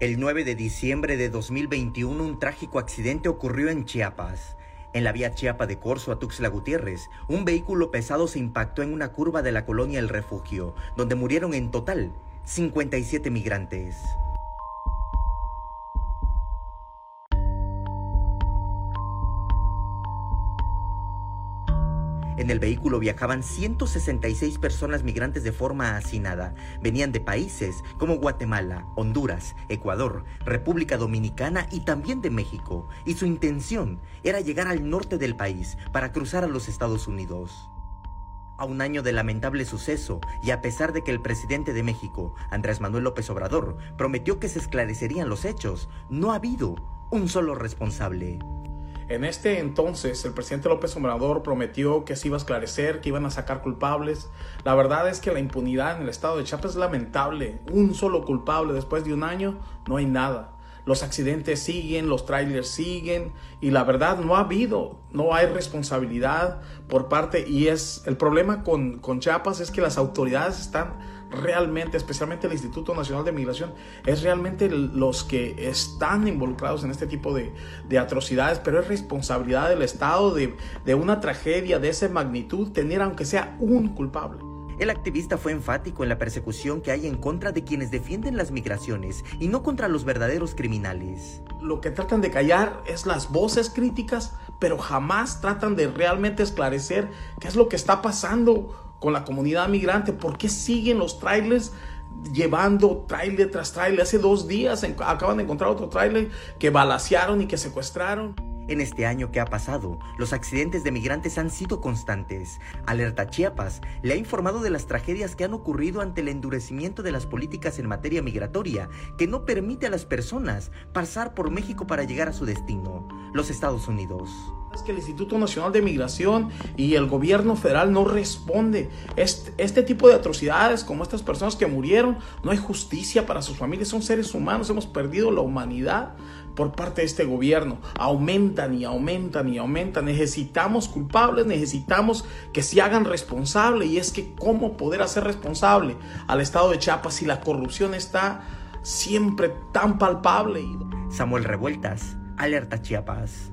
El 9 de diciembre de 2021 un trágico accidente ocurrió en Chiapas. En la vía Chiapa de Corzo a Tuxtla Gutiérrez, un vehículo pesado se impactó en una curva de la colonia El Refugio, donde murieron en total 57 migrantes. En el vehículo viajaban 166 personas migrantes de forma hacinada. Venían de países como Guatemala, Honduras, Ecuador, República Dominicana y también de México. Y su intención era llegar al norte del país para cruzar a los Estados Unidos. A un año del lamentable suceso, y a pesar de que el presidente de México, Andrés Manuel López Obrador, prometió que se esclarecerían los hechos, no ha habido un solo responsable. En este entonces, el presidente López Obrador prometió que se iba a esclarecer, que iban a sacar culpables. La verdad es que la impunidad en el estado de Chiapas es lamentable. Un solo culpable después de un año, no hay nada. Los accidentes siguen, los trailers siguen y la verdad no ha habido, no hay responsabilidad por parte y es el problema con, con Chiapas es que las autoridades están realmente, especialmente el Instituto Nacional de Migración, es realmente los que están involucrados en este tipo de, atrocidades, pero es responsabilidad del Estado de, de una tragedia de esa magnitud tener aunque sea un culpable. El activista fue enfático en la persecución que hay en contra de quienes defienden las migraciones y no contra los verdaderos criminales. Lo que tratan de callar es las voces críticas, pero jamás tratan de realmente esclarecer qué es lo que está pasando con la comunidad migrante? ¿Por qué siguen los trailers llevando trailer tras trailer? Hace dos días acaban de encontrar otro trailer que balacearon y que secuestraron. En este año que ha pasado, los accidentes de migrantes han sido constantes. Alerta Chiapas le ha informado de las tragedias que han ocurrido ante el endurecimiento de las políticas en materia migratoria, que no permite a las personas pasar por México para llegar a su destino, los Estados Unidos. Es que el Instituto Nacional de Migración y el gobierno federal no responde. Este, este, tipo de atrocidades, como estas personas que murieron, no hay justicia para sus familias, son seres humanos, hemos perdido la humanidad por parte de este gobierno. Aumentan y aumentan y aumentan. Necesitamos culpables, necesitamos que se hagan responsables. Y es que cómo poder hacer responsable al Estado de Chiapas si la corrupción está siempre tan palpable. Samuel Revueltas, Alerta Chiapas.